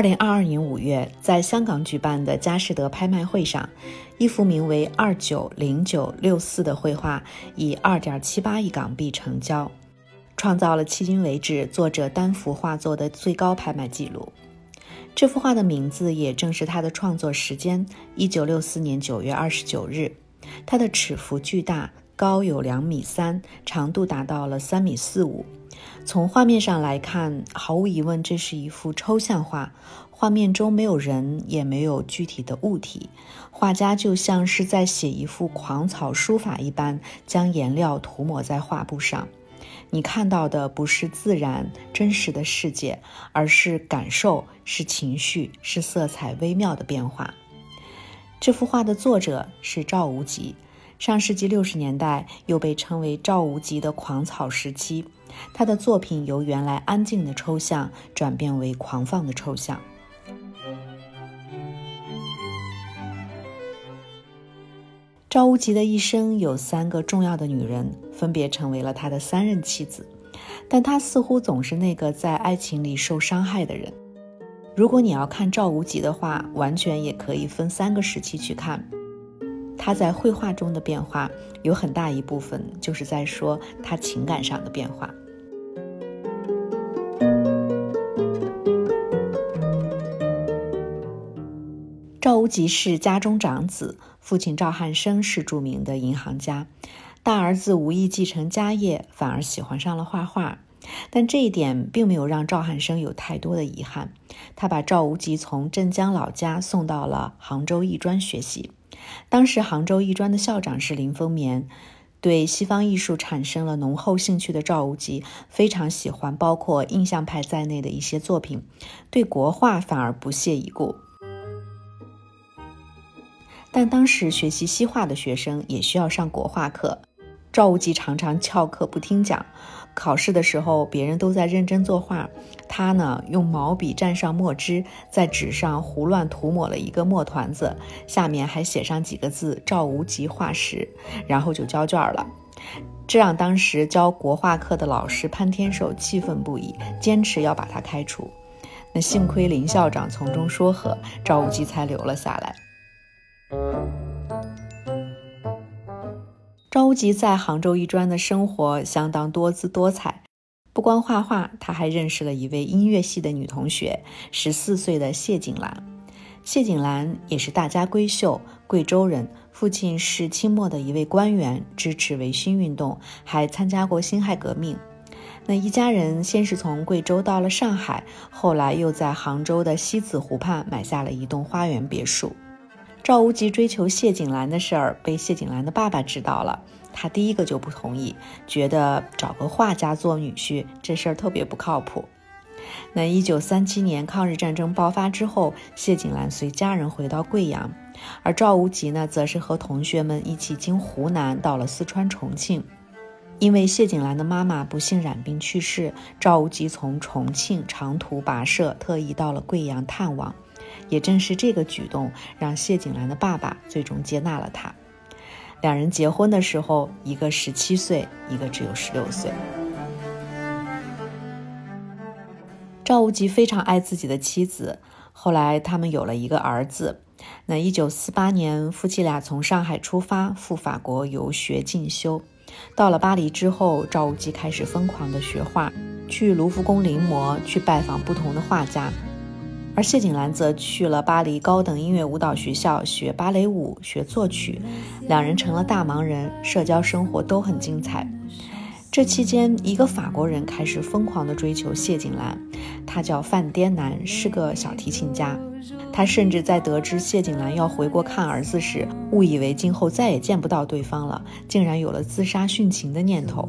二零二二年五月，在香港举办的佳士得拍卖会上，一幅名为“二九零九六四”的绘画以二点七八亿港币成交，创造了迄今为止作者单幅画作的最高拍卖纪录。这幅画的名字也正是他的创作时间：一九六四年九月二十九日。它的尺幅巨大，高有两米三，长度达到了三米四五。从画面上来看，毫无疑问，这是一幅抽象画。画面中没有人，也没有具体的物体，画家就像是在写一幅狂草书法一般，将颜料涂抹在画布上。你看到的不是自然真实的世界，而是感受，是情绪，是色彩微妙的变化。这幅画的作者是赵无极。上世纪六十年代，又被称为赵无极的狂草时期，他的作品由原来安静的抽象转变为狂放的抽象。赵无极的一生有三个重要的女人，分别成为了他的三任妻子，但他似乎总是那个在爱情里受伤害的人。如果你要看赵无极的话，完全也可以分三个时期去看。他在绘画中的变化，有很大一部分就是在说他情感上的变化。赵无极是家中长子，父亲赵汉生是著名的银行家，大儿子无意继承家业，反而喜欢上了画画。但这一点并没有让赵汉生有太多的遗憾，他把赵无极从镇江老家送到了杭州艺专学习。当时杭州艺专的校长是林风眠，对西方艺术产生了浓厚兴趣的赵无极非常喜欢包括印象派在内的一些作品，对国画反而不屑一顾。但当时学习西画的学生也需要上国画课，赵无极常常翘课不听讲。考试的时候，别人都在认真作画，他呢用毛笔蘸上墨汁，在纸上胡乱涂抹了一个墨团子，下面还写上几个字“赵无极画石”，然后就交卷了。这让当时教国画课的老师潘天寿气愤不已，坚持要把他开除。那幸亏林校长从中说和，赵无极才留了下来。赵无极在杭州艺专的生活相当多姿多彩，不光画画，他还认识了一位音乐系的女同学，十四岁的谢景兰。谢景兰也是大家闺秀，贵州人，父亲是清末的一位官员，支持维新运动，还参加过辛亥革命。那一家人先是从贵州到了上海，后来又在杭州的西子湖畔买下了一栋花园别墅。赵无极追求谢景兰的事儿被谢景兰的爸爸知道了，他第一个就不同意，觉得找个画家做女婿这事儿特别不靠谱。那一九三七年抗日战争爆发之后，谢景兰随家人回到贵阳，而赵无极呢，则是和同学们一起经湖南到了四川重庆。因为谢景兰的妈妈不幸染病去世，赵无极从重庆长途跋涉，特意到了贵阳探望。也正是这个举动，让谢景兰的爸爸最终接纳了他。两人结婚的时候，一个十七岁，一个只有十六岁。赵无极非常爱自己的妻子，后来他们有了一个儿子。那一九四八年，夫妻俩从上海出发赴法国游学进修。到了巴黎之后，赵无极开始疯狂的学画，去卢浮宫临摹，去拜访不同的画家。而谢景兰则去了巴黎高等音乐舞蹈学校学芭蕾舞、学作曲，两人成了大忙人，社交生活都很精彩。这期间，一个法国人开始疯狂地追求谢景兰，他叫范滇南，是个小提琴家。他甚至在得知谢景兰要回国看儿子时，误以为今后再也见不到对方了，竟然有了自杀殉情的念头。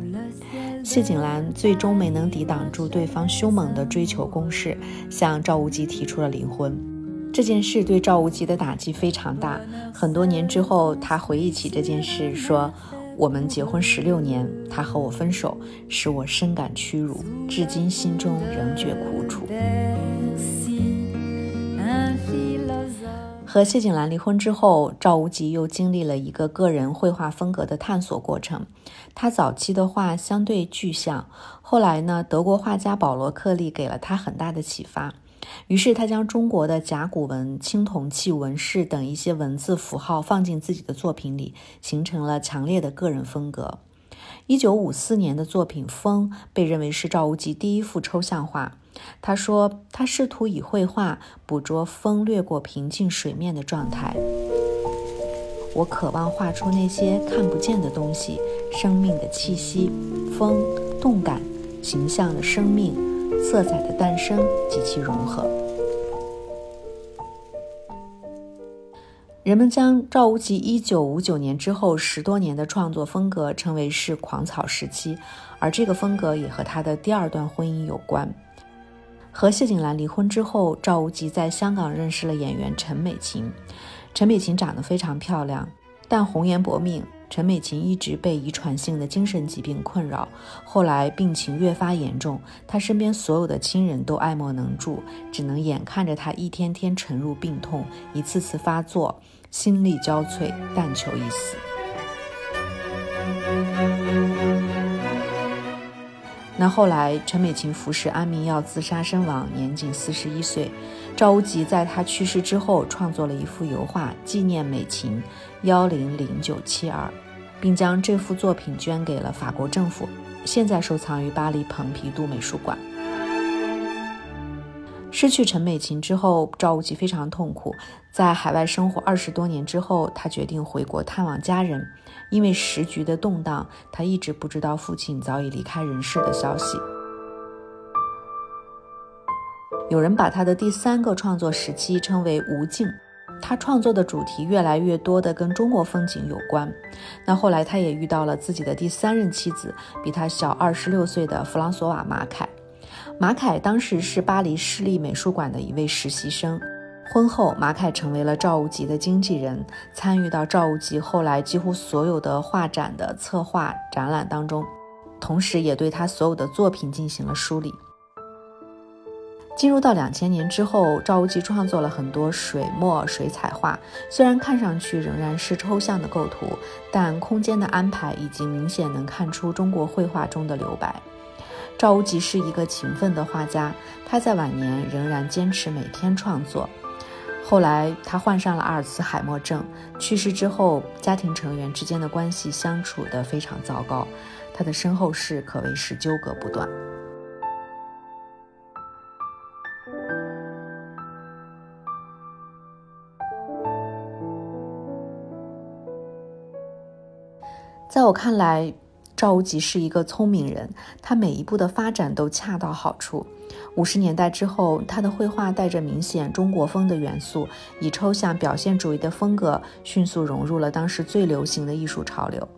谢景兰最终没能抵挡住对方凶猛的追求攻势，向赵无极提出了离婚。这件事对赵无极的打击非常大。很多年之后，他回忆起这件事说：“我们结婚十六年，他和我分手，使我深感屈辱，至今心中仍觉苦楚。”和谢景兰离婚之后，赵无极又经历了一个个人绘画风格的探索过程。他早期的画相对具象，后来呢，德国画家保罗·克利给了他很大的启发。于是他将中国的甲骨文、青铜器纹饰等一些文字符号放进自己的作品里，形成了强烈的个人风格。一九五四年的作品《风》被认为是赵无极第一幅抽象画。他说，他试图以绘画捕捉风掠过平静水面的状态。我渴望画出那些看不见的东西，生命的气息、风、动感、形象的生命、色彩的诞生及其融合。人们将赵无极1959年之后十多年的创作风格称为是狂草时期，而这个风格也和他的第二段婚姻有关。和谢景兰离婚之后，赵无极在香港认识了演员陈美琴。陈美琴长得非常漂亮，但红颜薄命。陈美琴一直被遗传性的精神疾病困扰，后来病情越发严重，她身边所有的亲人都爱莫能助，只能眼看着她一天天沉入病痛，一次次发作，心力交瘁，但求一死。那后来，陈美琴服食安眠药自杀身亡，年仅四十一岁。赵无极在她去世之后，创作了一幅油画纪念美琴，幺零零九七二，并将这幅作品捐给了法国政府，现在收藏于巴黎蓬皮杜美术馆。失去陈美琴之后，赵无极非常痛苦。在海外生活二十多年之后，他决定回国探望家人。因为时局的动荡，他一直不知道父亲早已离开人世的消息。有人把他的第三个创作时期称为“无尽”，他创作的主题越来越多的跟中国风景有关。那后来，他也遇到了自己的第三任妻子，比他小二十六岁的弗朗索瓦·马凯。马凯当时是巴黎市立美术馆的一位实习生。婚后，马凯成为了赵无极的经纪人，参与到赵无极后来几乎所有的画展的策划展览当中，同时也对他所有的作品进行了梳理。进入到两千年之后，赵无极创作了很多水墨水彩画，虽然看上去仍然是抽象的构图，但空间的安排已经明显能看出中国绘画中的留白。赵无极是一个勤奋的画家，他在晚年仍然坚持每天创作。后来他患上了阿尔茨海默症，去世之后，家庭成员之间的关系相处得非常糟糕，他的身后事可谓是纠葛不断。在我看来。赵无极是一个聪明人，他每一步的发展都恰到好处。五十年代之后，他的绘画带着明显中国风的元素，以抽象表现主义的风格，迅速融入了当时最流行的艺术潮流。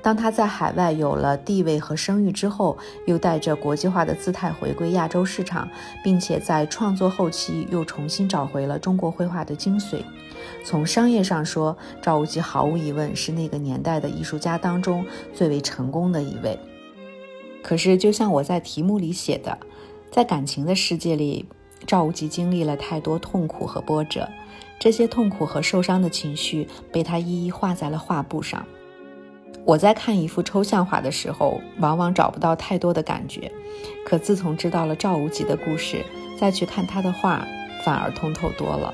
当他在海外有了地位和声誉之后，又带着国际化的姿态回归亚洲市场，并且在创作后期又重新找回了中国绘画的精髓。从商业上说，赵无极毫无疑问是那个年代的艺术家当中最为成功的一位。可是，就像我在题目里写的，在感情的世界里，赵无极经历了太多痛苦和波折，这些痛苦和受伤的情绪被他一一画在了画布上。我在看一幅抽象画的时候，往往找不到太多的感觉，可自从知道了赵无极的故事，再去看他的画，反而通透多了。